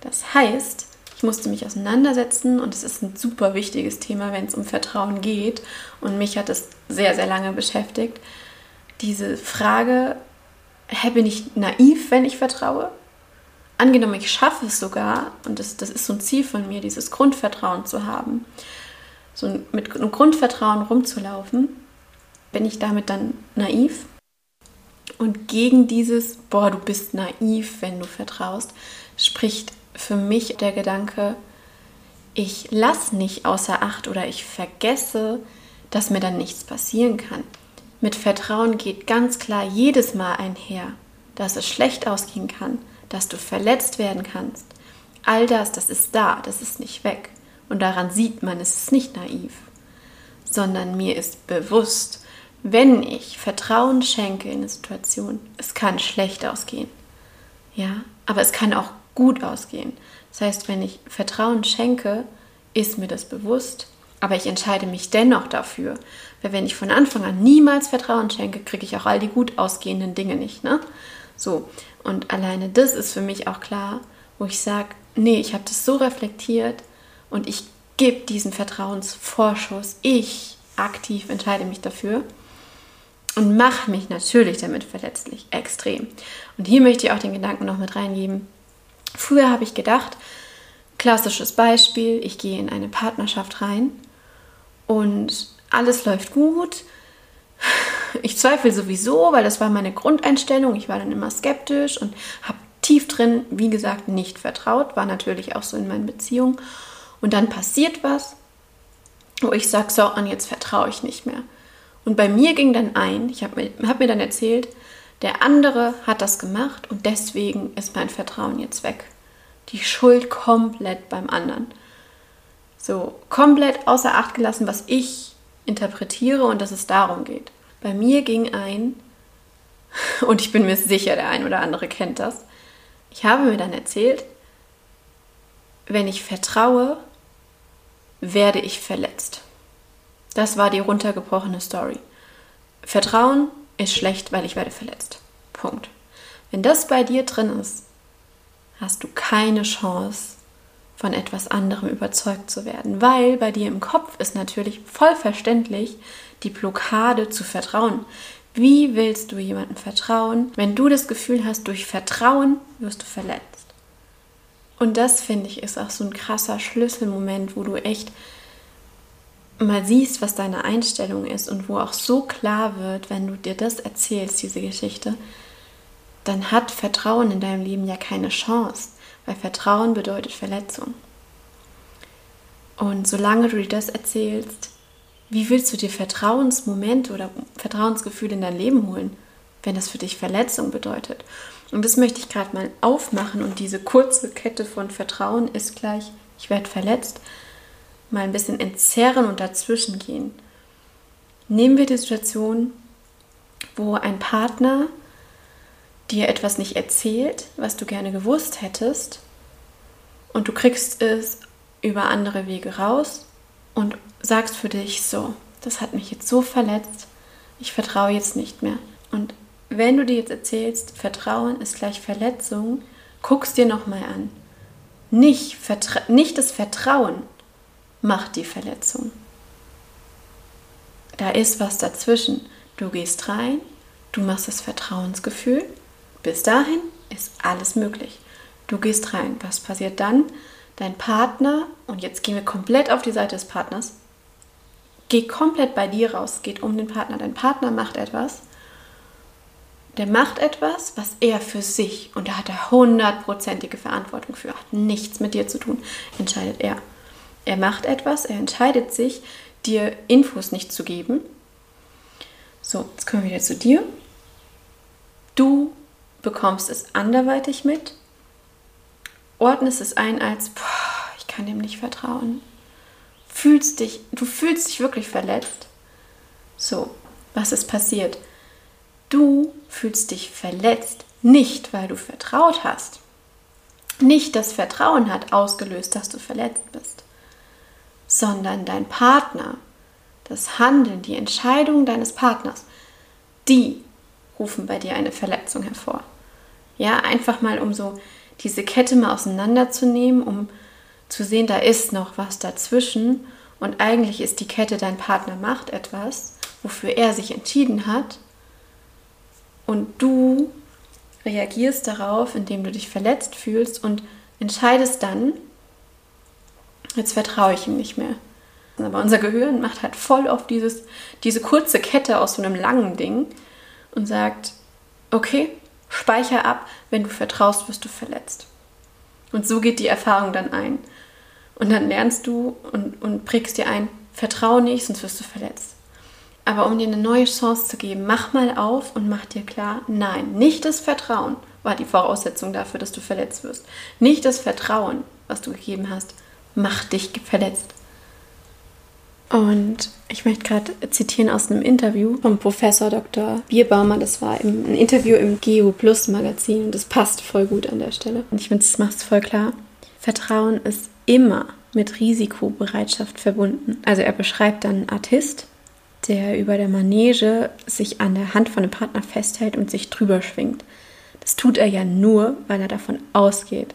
[SPEAKER 1] Das heißt, ich musste mich auseinandersetzen und es ist ein super wichtiges Thema, wenn es um Vertrauen geht und mich hat es sehr, sehr lange beschäftigt. Diese Frage, hä, bin ich naiv, wenn ich vertraue? Angenommen, ich schaffe es sogar, und das, das ist so ein Ziel von mir, dieses Grundvertrauen zu haben, so mit einem Grundvertrauen rumzulaufen, bin ich damit dann naiv? Und gegen dieses, boah, du bist naiv, wenn du vertraust, spricht für mich der Gedanke, ich lasse nicht außer Acht oder ich vergesse, dass mir dann nichts passieren kann. Mit Vertrauen geht ganz klar jedes Mal einher, dass es schlecht ausgehen kann, dass du verletzt werden kannst. All das, das ist da, das ist nicht weg. Und daran sieht man, es ist nicht naiv, sondern mir ist bewusst, wenn ich Vertrauen schenke in eine Situation, es kann schlecht ausgehen. Ja, aber es kann auch gut ausgehen. Das heißt, wenn ich Vertrauen schenke, ist mir das bewusst, aber ich entscheide mich dennoch dafür. Weil wenn ich von Anfang an niemals Vertrauen schenke, kriege ich auch all die gut ausgehenden Dinge nicht. Ne? So, und alleine das ist für mich auch klar, wo ich sage, nee, ich habe das so reflektiert und ich gebe diesen Vertrauensvorschuss. Ich aktiv entscheide mich dafür und mache mich natürlich damit verletzlich, extrem. Und hier möchte ich auch den Gedanken noch mit reingeben. Früher habe ich gedacht, klassisches Beispiel, ich gehe in eine Partnerschaft rein und alles läuft gut. Ich zweifle sowieso, weil das war meine Grundeinstellung. Ich war dann immer skeptisch und habe tief drin, wie gesagt, nicht vertraut. War natürlich auch so in meinen Beziehungen. Und dann passiert was, wo ich sage, so, und jetzt vertraue ich nicht mehr. Und bei mir ging dann ein, ich habe mir, hab mir dann erzählt, der andere hat das gemacht und deswegen ist mein Vertrauen jetzt weg. Die Schuld komplett beim anderen. So, komplett außer Acht gelassen, was ich interpretiere und dass es darum geht. Bei mir ging ein, und ich bin mir sicher, der ein oder andere kennt das, ich habe mir dann erzählt, wenn ich vertraue, werde ich verletzt. Das war die runtergebrochene Story. Vertrauen ist schlecht, weil ich werde verletzt. Punkt. Wenn das bei dir drin ist, hast du keine Chance, von etwas anderem überzeugt zu werden, weil bei dir im Kopf ist natürlich voll verständlich die Blockade zu vertrauen. Wie willst du jemandem vertrauen, wenn du das Gefühl hast, durch Vertrauen wirst du verletzt? Und das finde ich ist auch so ein krasser Schlüsselmoment, wo du echt mal siehst, was deine Einstellung ist und wo auch so klar wird, wenn du dir das erzählst, diese Geschichte, dann hat Vertrauen in deinem Leben ja keine Chance, weil Vertrauen bedeutet Verletzung. Und solange du dir das erzählst, wie willst du dir Vertrauensmomente oder Vertrauensgefühle in dein Leben holen, wenn das für dich Verletzung bedeutet? Und das möchte ich gerade mal aufmachen und diese kurze Kette von Vertrauen ist gleich, ich werde verletzt, mal ein bisschen entzerren und dazwischen gehen. Nehmen wir die Situation, wo ein Partner dir etwas nicht erzählt, was du gerne gewusst hättest, und du kriegst es über andere Wege raus und sagst für dich so, das hat mich jetzt so verletzt, ich vertraue jetzt nicht mehr. Und wenn du dir jetzt erzählst, Vertrauen ist gleich Verletzung, guckst dir nochmal an. Nicht, nicht das Vertrauen macht die Verletzung. Da ist was dazwischen. Du gehst rein, du machst das Vertrauensgefühl. Bis dahin ist alles möglich. Du gehst rein. Was passiert dann? Dein Partner, und jetzt gehen wir komplett auf die Seite des Partners, geht komplett bei dir raus, geht um den Partner. Dein Partner macht etwas, der macht etwas, was er für sich, und da hat er hundertprozentige Verantwortung für, hat nichts mit dir zu tun, entscheidet er. Er macht etwas, er entscheidet sich, dir Infos nicht zu geben. So, jetzt kommen wir wieder zu dir. Du bekommst es anderweitig mit, ordnest es ein als, boah, ich kann dem nicht vertrauen. Fühlst dich, du fühlst dich wirklich verletzt. So, was ist passiert? Du fühlst dich verletzt, nicht weil du vertraut hast. Nicht das Vertrauen hat ausgelöst, dass du verletzt bist, sondern dein Partner, das Handeln, die Entscheidung deines Partners, die rufen bei dir eine Verletzung hervor. Ja, einfach mal um so diese Kette mal auseinanderzunehmen, um zu sehen, da ist noch was dazwischen. Und eigentlich ist die Kette, dein Partner macht etwas, wofür er sich entschieden hat. Und du reagierst darauf, indem du dich verletzt fühlst und entscheidest dann, jetzt vertraue ich ihm nicht mehr. Aber unser Gehirn macht halt voll auf dieses, diese kurze Kette aus so einem langen Ding und sagt, okay, speicher ab, wenn du vertraust, wirst du verletzt. Und so geht die Erfahrung dann ein. Und dann lernst du und, und prägst dir ein, vertraue nicht, sonst wirst du verletzt. Aber um dir eine neue Chance zu geben, mach mal auf und mach dir klar, nein, nicht das Vertrauen war die Voraussetzung dafür, dass du verletzt wirst. Nicht das Vertrauen, was du gegeben hast, macht dich verletzt. Und ich möchte gerade zitieren aus einem Interview vom Professor Dr. Bierbaumer. Das war ein Interview im Geo Plus Magazin und das passt voll gut an der Stelle. Und ich finde, das macht es voll klar. Vertrauen ist immer mit Risikobereitschaft verbunden. Also er beschreibt dann einen Artist, der über der Manege sich an der Hand von einem Partner festhält und sich drüber schwingt. Das tut er ja nur, weil er davon ausgeht,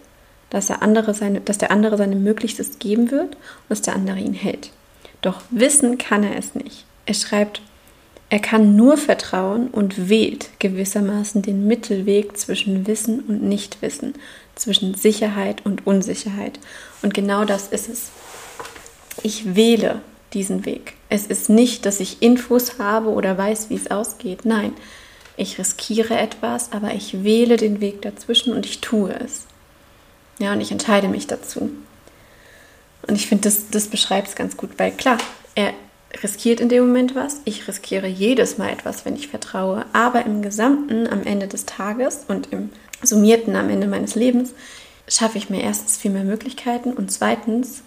[SPEAKER 1] dass, der andere seine, dass der andere seine Möglichstes geben wird und dass der andere ihn hält. Doch wissen kann er es nicht. Er schreibt, er kann nur vertrauen und wählt gewissermaßen den Mittelweg zwischen Wissen und Nichtwissen, zwischen Sicherheit und Unsicherheit. Und genau das ist es. Ich wähle diesen Weg. Es ist nicht, dass ich Infos habe oder weiß, wie es ausgeht. Nein, ich riskiere etwas, aber ich wähle den Weg dazwischen und ich tue es. Ja, und ich entscheide mich dazu. Und ich finde, das, das beschreibt es ganz gut, weil klar, er riskiert in dem Moment was. Ich riskiere jedes Mal etwas, wenn ich vertraue. Aber im Gesamten, am Ende des Tages und im Summierten am Ende meines Lebens, schaffe ich mir erstens viel mehr Möglichkeiten und zweitens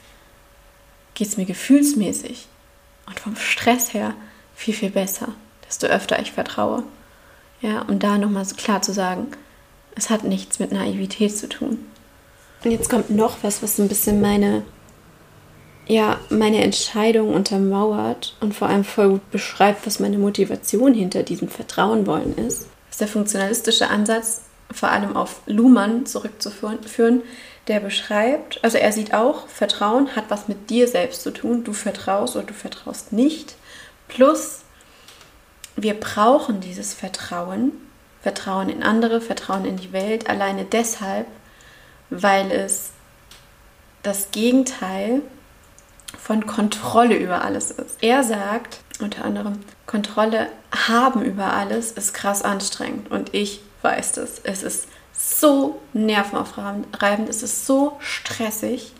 [SPEAKER 1] geht es mir gefühlsmäßig und vom Stress her viel, viel besser, desto öfter ich vertraue. Ja, um da nochmal so klar zu sagen, es hat nichts mit Naivität zu tun. Und jetzt kommt noch was, was so ein bisschen meine, ja, meine Entscheidung untermauert und vor allem voll gut beschreibt, was meine Motivation hinter diesem Vertrauen wollen ist. Das ist der funktionalistische Ansatz, vor allem auf Luhmann zurückzuführen, der beschreibt, also er sieht auch, Vertrauen hat was mit dir selbst zu tun. Du vertraust oder du vertraust nicht. Plus, wir brauchen dieses Vertrauen, Vertrauen in andere, Vertrauen in die Welt, alleine deshalb, weil es das Gegenteil von Kontrolle über alles ist. Er sagt unter anderem, Kontrolle haben über alles ist krass anstrengend und ich weiß das. Es ist so nervenaufreibend, es ist so stressig.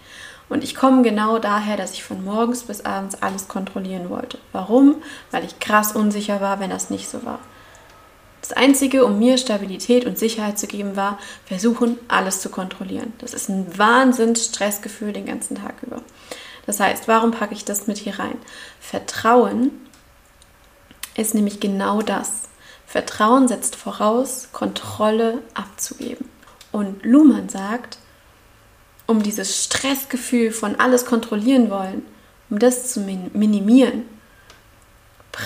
[SPEAKER 1] Und ich komme genau daher, dass ich von morgens bis abends alles kontrollieren wollte. Warum? Weil ich krass unsicher war, wenn das nicht so war. Einzige, um mir Stabilität und Sicherheit zu geben, war, versuchen, alles zu kontrollieren. Das ist ein Wahnsinns-Stressgefühl den ganzen Tag über. Das heißt, warum packe ich das mit hier rein? Vertrauen ist nämlich genau das. Vertrauen setzt voraus, Kontrolle abzugeben. Und Luhmann sagt, um dieses Stressgefühl von alles kontrollieren wollen, um das zu minimieren,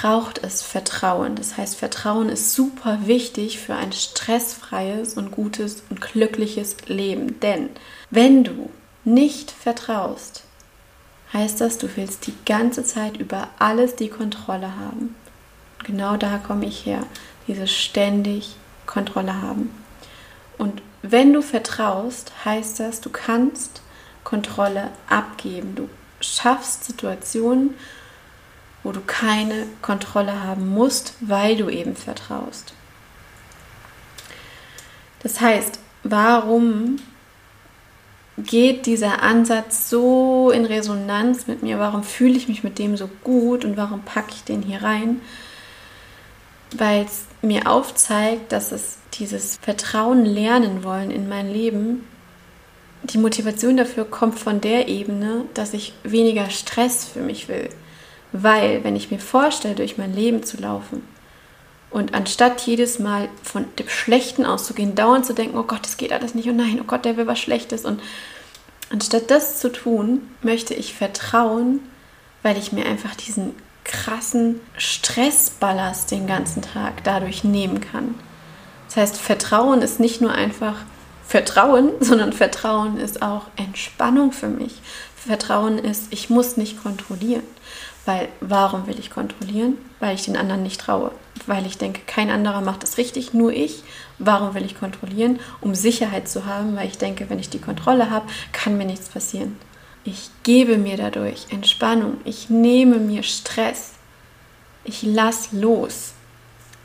[SPEAKER 1] braucht es Vertrauen. Das heißt, Vertrauen ist super wichtig für ein stressfreies und gutes und glückliches Leben. Denn wenn du nicht vertraust, heißt das, du willst die ganze Zeit über alles die Kontrolle haben. Genau da komme ich her dieses ständig Kontrolle haben. Und wenn du vertraust, heißt das, du kannst Kontrolle abgeben. Du schaffst Situationen, wo du keine Kontrolle haben musst, weil du eben vertraust. Das heißt, warum geht dieser Ansatz so in Resonanz mit mir? Warum fühle ich mich mit dem so gut und warum packe ich den hier rein? Weil es mir aufzeigt, dass es dieses Vertrauen lernen wollen in mein Leben, die Motivation dafür kommt von der Ebene, dass ich weniger Stress für mich will. Weil, wenn ich mir vorstelle, durch mein Leben zu laufen und anstatt jedes Mal von dem Schlechten auszugehen, dauernd zu denken, oh Gott, das geht alles nicht, oh nein, oh Gott, der will was Schlechtes. Und anstatt das zu tun, möchte ich vertrauen, weil ich mir einfach diesen krassen Stressballast den ganzen Tag dadurch nehmen kann. Das heißt, Vertrauen ist nicht nur einfach Vertrauen, sondern Vertrauen ist auch Entspannung für mich. Vertrauen ist, ich muss nicht kontrollieren. Weil warum will ich kontrollieren? Weil ich den anderen nicht traue. Weil ich denke, kein anderer macht es richtig, nur ich. Warum will ich kontrollieren? Um Sicherheit zu haben, weil ich denke, wenn ich die Kontrolle habe, kann mir nichts passieren. Ich gebe mir dadurch Entspannung. Ich nehme mir Stress. Ich lass los.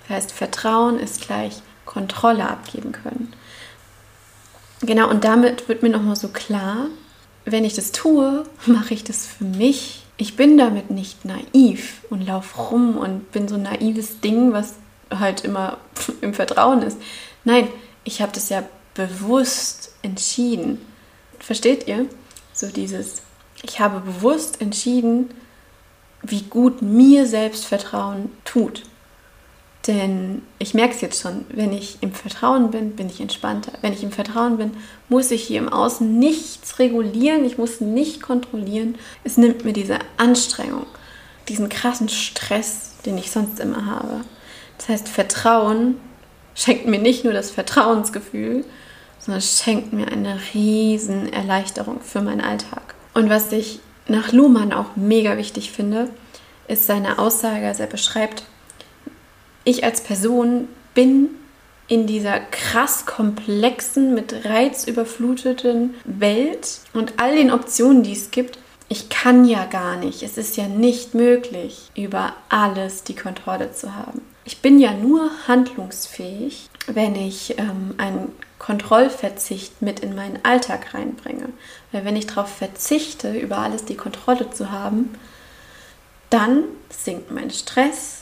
[SPEAKER 1] Das heißt, Vertrauen ist gleich Kontrolle abgeben können. Genau, und damit wird mir nochmal so klar, wenn ich das tue, mache ich das für mich. Ich bin damit nicht naiv und laufe rum und bin so ein naives Ding, was halt immer im Vertrauen ist. Nein, ich habe das ja bewusst entschieden. Versteht ihr? So dieses, ich habe bewusst entschieden, wie gut mir Selbstvertrauen tut. Denn ich merke es jetzt schon, wenn ich im Vertrauen bin, bin ich entspannter. Wenn ich im Vertrauen bin, muss ich hier im Außen nichts regulieren, ich muss nicht kontrollieren. Es nimmt mir diese Anstrengung, diesen krassen Stress, den ich sonst immer habe. Das heißt, Vertrauen schenkt mir nicht nur das Vertrauensgefühl, sondern schenkt mir eine riesen Erleichterung für meinen Alltag. Und was ich nach Luhmann auch mega wichtig finde, ist seine Aussage, als er beschreibt, ich als Person bin in dieser krass komplexen, mit Reiz überfluteten Welt und all den Optionen, die es gibt, ich kann ja gar nicht, es ist ja nicht möglich, über alles die Kontrolle zu haben. Ich bin ja nur handlungsfähig, wenn ich ähm, einen Kontrollverzicht mit in meinen Alltag reinbringe. Weil wenn ich darauf verzichte, über alles die Kontrolle zu haben, dann sinkt mein Stress,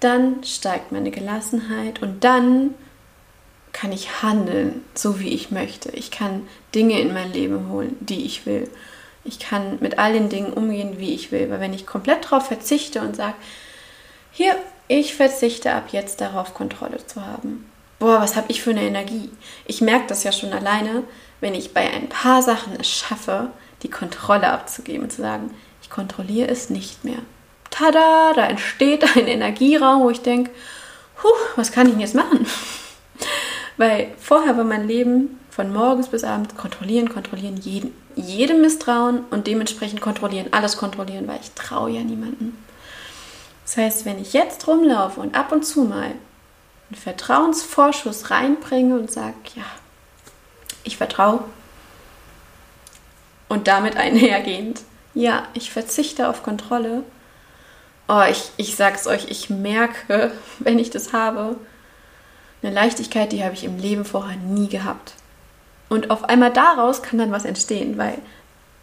[SPEAKER 1] dann steigt meine Gelassenheit und dann kann ich handeln, so wie ich möchte. Ich kann Dinge in mein Leben holen, die ich will. Ich kann mit all den Dingen umgehen, wie ich will. Weil wenn ich komplett darauf verzichte und sage, hier, ich verzichte ab jetzt darauf, Kontrolle zu haben. Boah, was habe ich für eine Energie? Ich merke das ja schon alleine, wenn ich bei ein paar Sachen es schaffe, die Kontrolle abzugeben und zu sagen, ich kontrolliere es nicht mehr tada, da entsteht ein Energieraum, wo ich denke, was kann ich denn jetzt machen? Weil vorher war mein Leben von morgens bis abends kontrollieren, kontrollieren, jeden, jedem misstrauen und dementsprechend kontrollieren, alles kontrollieren, weil ich traue ja niemanden. Das heißt, wenn ich jetzt rumlaufe und ab und zu mal einen Vertrauensvorschuss reinbringe und sage, ja, ich vertraue und damit einhergehend, ja, ich verzichte auf Kontrolle, oh, ich, ich sag's euch, ich merke, wenn ich das habe, eine Leichtigkeit, die habe ich im Leben vorher nie gehabt. Und auf einmal daraus kann dann was entstehen, weil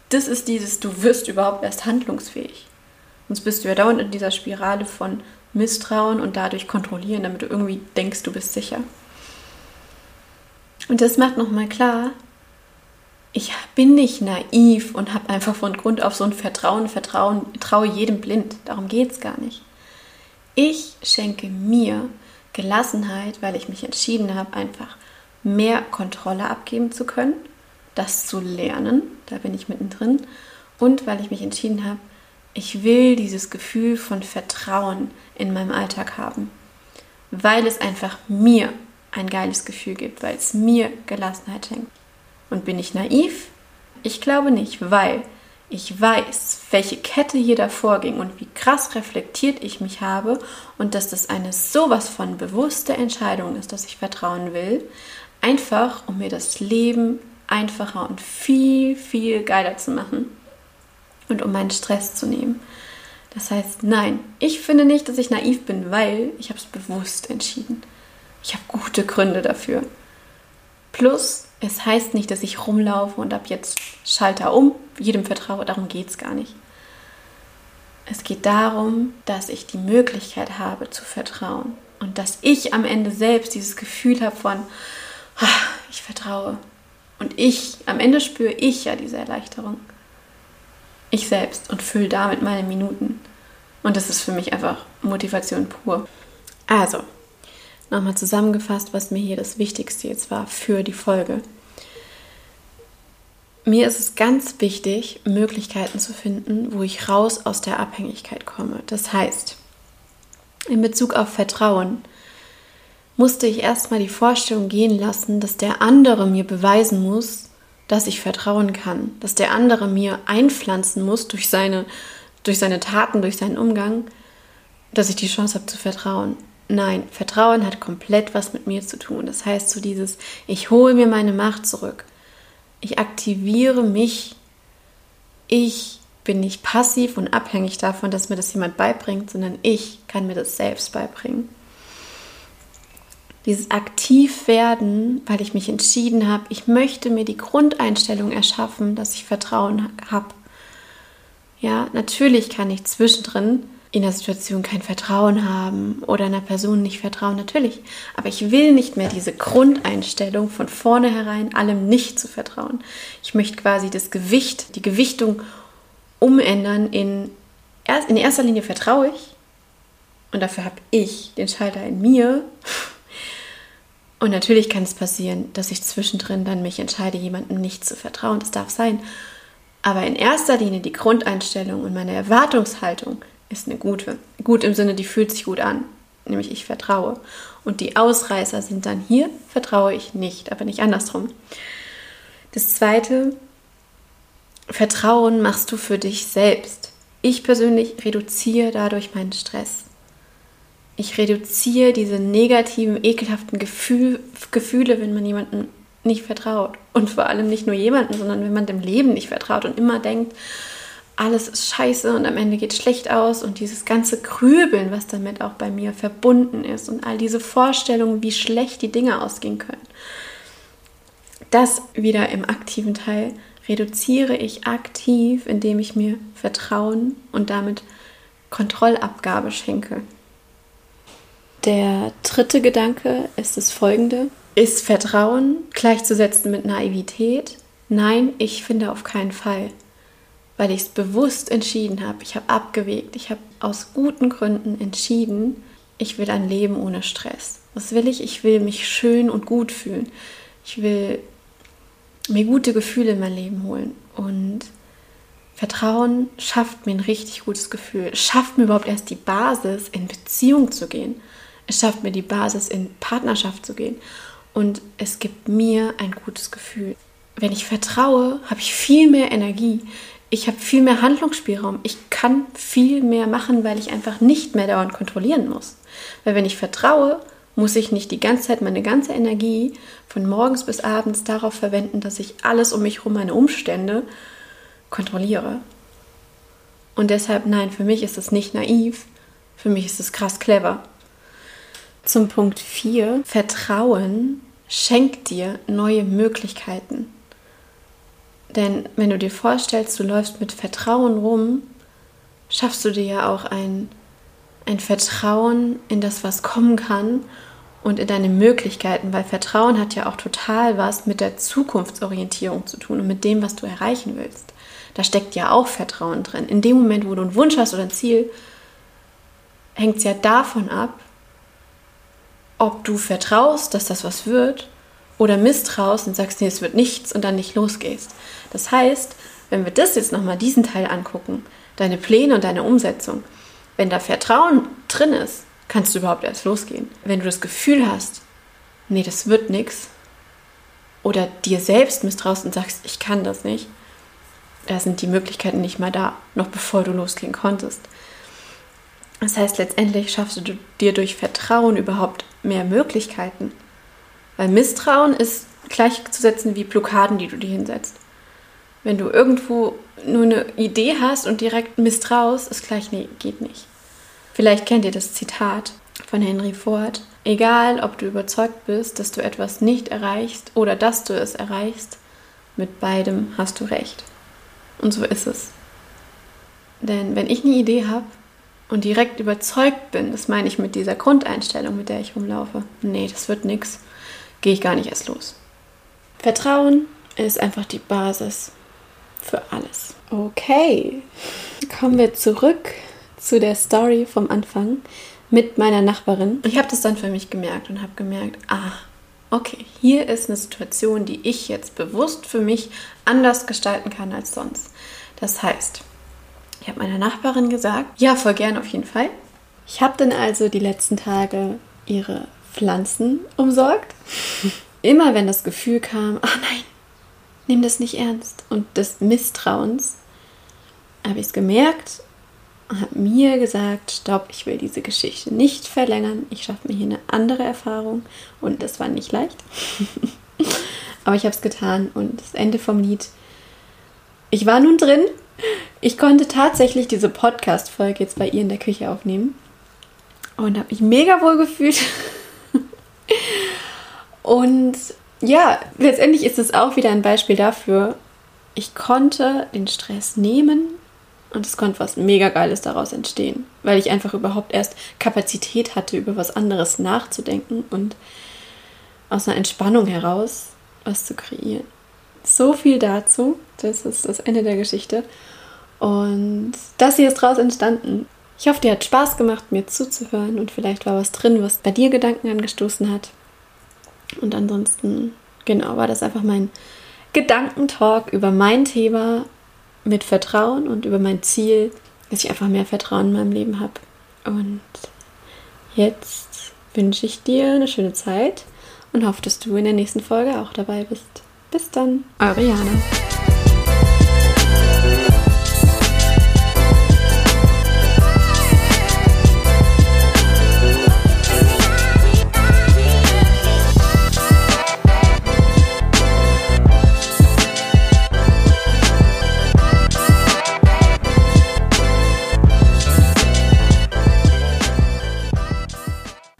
[SPEAKER 1] das ist dieses, du wirst überhaupt erst handlungsfähig. Sonst bist du ja dauernd in dieser Spirale von Misstrauen und dadurch kontrollieren, damit du irgendwie denkst, du bist sicher. Und das macht nochmal klar, ich bin nicht naiv und habe einfach von Grund auf so ein Vertrauen, Vertrauen, traue jedem blind. Darum geht es gar nicht. Ich schenke mir Gelassenheit, weil ich mich entschieden habe, einfach mehr Kontrolle abgeben zu können, das zu lernen, da bin ich mittendrin, und weil ich mich entschieden habe, ich will dieses Gefühl von Vertrauen in meinem Alltag haben, weil es einfach mir ein geiles Gefühl gibt, weil es mir Gelassenheit schenkt. Und bin ich naiv? Ich glaube nicht, weil ich weiß, welche Kette hier davor ging und wie krass reflektiert ich mich habe und dass das eine sowas von bewusste Entscheidung ist, dass ich vertrauen will, einfach um mir das Leben einfacher und viel, viel geiler zu machen und um meinen Stress zu nehmen. Das heißt, nein, ich finde nicht, dass ich naiv bin, weil ich habe es bewusst entschieden. Ich habe gute Gründe dafür. Plus, es heißt nicht, dass ich rumlaufe und ab jetzt Schalter um, jedem vertraue, darum geht es gar nicht. Es geht darum, dass ich die Möglichkeit habe zu vertrauen und dass ich am Ende selbst dieses Gefühl habe von, ah, ich vertraue. Und ich, am Ende spüre ich ja diese Erleichterung. Ich selbst und fülle damit meine Minuten. Und das ist für mich einfach Motivation pur. Also, nochmal zusammengefasst, was mir hier das Wichtigste jetzt war für die Folge. Mir ist es ganz wichtig, Möglichkeiten zu finden, wo ich raus aus der Abhängigkeit komme. Das heißt, in Bezug auf Vertrauen musste ich erstmal die Vorstellung gehen lassen, dass der andere mir beweisen muss, dass ich vertrauen kann, dass der andere mir einpflanzen muss durch seine, durch seine Taten, durch seinen Umgang, dass ich die Chance habe zu vertrauen. Nein, Vertrauen hat komplett was mit mir zu tun. Das heißt so dieses, ich hole mir meine Macht zurück. Ich aktiviere mich. Ich bin nicht passiv und abhängig davon, dass mir das jemand beibringt, sondern ich kann mir das selbst beibringen. Dieses Aktivwerden, weil ich mich entschieden habe, ich möchte mir die Grundeinstellung erschaffen, dass ich Vertrauen habe. Ja, natürlich kann ich zwischendrin in der Situation kein Vertrauen haben oder einer Person nicht vertrauen, natürlich. Aber ich will nicht mehr diese Grundeinstellung von vornherein allem nicht zu vertrauen. Ich möchte quasi das Gewicht, die Gewichtung umändern in, in erster Linie vertraue ich und dafür habe ich den Schalter in mir. Und natürlich kann es passieren, dass ich zwischendrin dann mich entscheide, jemandem nicht zu vertrauen. Das darf sein. Aber in erster Linie die Grundeinstellung und meine Erwartungshaltung ist eine gute. Gut im Sinne, die fühlt sich gut an, nämlich ich vertraue. Und die Ausreißer sind dann hier, vertraue ich nicht, aber nicht andersrum. Das zweite, Vertrauen machst du für dich selbst. Ich persönlich reduziere dadurch meinen Stress. Ich reduziere diese negativen, ekelhaften Gefühl, Gefühle, wenn man jemandem nicht vertraut. Und vor allem nicht nur jemandem, sondern wenn man dem Leben nicht vertraut und immer denkt, alles ist scheiße und am Ende geht schlecht aus und dieses ganze Grübeln, was damit auch bei mir verbunden ist und all diese Vorstellungen, wie schlecht die Dinge ausgehen können. Das wieder im aktiven Teil reduziere ich aktiv, indem ich mir Vertrauen und damit Kontrollabgabe schenke. Der dritte Gedanke ist das folgende. Ist Vertrauen gleichzusetzen mit Naivität? Nein, ich finde auf keinen Fall weil ich es bewusst entschieden habe. Ich habe abgewegt. Ich habe aus guten Gründen entschieden, ich will ein Leben ohne Stress. Was will ich? Ich will mich schön und gut fühlen. Ich will mir gute Gefühle in mein Leben holen. Und Vertrauen schafft mir ein richtig gutes Gefühl. Es schafft mir überhaupt erst die Basis, in Beziehung zu gehen. Es schafft mir die Basis, in Partnerschaft zu gehen. Und es gibt mir ein gutes Gefühl. Wenn ich vertraue, habe ich viel mehr Energie ich habe viel mehr Handlungsspielraum. Ich kann viel mehr machen, weil ich einfach nicht mehr dauernd kontrollieren muss. Weil wenn ich vertraue, muss ich nicht die ganze Zeit meine ganze Energie von morgens bis abends darauf verwenden, dass ich alles um mich herum, meine Umstände kontrolliere. Und deshalb, nein, für mich ist es nicht naiv, für mich ist es krass clever. Zum Punkt 4, Vertrauen schenkt dir neue Möglichkeiten. Denn wenn du dir vorstellst, du läufst mit Vertrauen rum, schaffst du dir ja auch ein, ein Vertrauen in das, was kommen kann und in deine Möglichkeiten, weil Vertrauen hat ja auch total was mit der Zukunftsorientierung zu tun und mit dem, was du erreichen willst. Da steckt ja auch Vertrauen drin. In dem Moment, wo du einen Wunsch hast oder ein Ziel, hängt es ja davon ab, ob du vertraust, dass das was wird oder misstraust und sagst, nee, es wird nichts und dann nicht losgehst. Das heißt, wenn wir das jetzt nochmal diesen Teil angucken, deine Pläne und deine Umsetzung, wenn da Vertrauen drin ist, kannst du überhaupt erst losgehen. Wenn du das Gefühl hast, nee, das wird nichts, oder dir selbst misstraust und sagst, ich kann das nicht, da sind die Möglichkeiten nicht mal da, noch bevor du losgehen konntest. Das heißt, letztendlich schaffst du dir durch Vertrauen überhaupt mehr Möglichkeiten. Weil Misstrauen ist gleichzusetzen wie Blockaden, die du dir hinsetzt. Wenn du irgendwo nur eine Idee hast und direkt misstraust, ist gleich, nee, geht nicht. Vielleicht kennt ihr das Zitat. von Henry Ford. Egal, ob du überzeugt bist, dass du etwas nicht erreichst oder dass du es erreichst, mit beidem hast du recht. Und so ist es. Denn wenn ich eine Idee habe und direkt überzeugt bin, das meine ich mit dieser Grundeinstellung, mit der ich rumlaufe, nee, das wird nichts, gehe ich gar nicht erst los. Vertrauen ist einfach die Basis für alles. Okay, kommen wir zurück zu der Story vom Anfang mit meiner Nachbarin. Ich habe das dann für mich gemerkt und habe gemerkt, ah, okay, hier ist eine Situation, die ich jetzt bewusst für mich anders gestalten kann als sonst. Das heißt, ich habe meiner Nachbarin gesagt, ja, voll gern auf jeden Fall. Ich habe dann also die letzten Tage ihre Pflanzen umsorgt. Immer wenn das Gefühl kam, ach nein, nimm das nicht ernst und des Misstrauens, habe ich es gemerkt und habe mir gesagt, stopp, ich will diese Geschichte nicht verlängern. Ich schaffe mir hier eine andere Erfahrung und das war nicht leicht. Aber ich habe es getan und das Ende vom Lied. Ich war nun drin. Ich konnte tatsächlich diese Podcast-Folge jetzt bei ihr in der Küche aufnehmen und habe mich mega wohl gefühlt. und ja, letztendlich ist es auch wieder ein Beispiel dafür, ich konnte den Stress nehmen und es konnte was mega Geiles daraus entstehen, weil ich einfach überhaupt erst Kapazität hatte, über was anderes nachzudenken und aus einer Entspannung heraus was zu kreieren. So viel dazu. Das ist das Ende der Geschichte. Und das hier ist daraus entstanden. Ich hoffe, dir hat Spaß gemacht, mir zuzuhören und vielleicht war was drin, was bei dir Gedanken angestoßen hat. Und ansonsten, genau, war das einfach mein Gedankentalk über mein Thema mit Vertrauen und über mein Ziel, dass ich einfach mehr Vertrauen in meinem Leben habe. Und jetzt wünsche ich dir eine schöne Zeit und hoffe, dass du in der nächsten Folge auch dabei bist. Bis dann, eure Jana.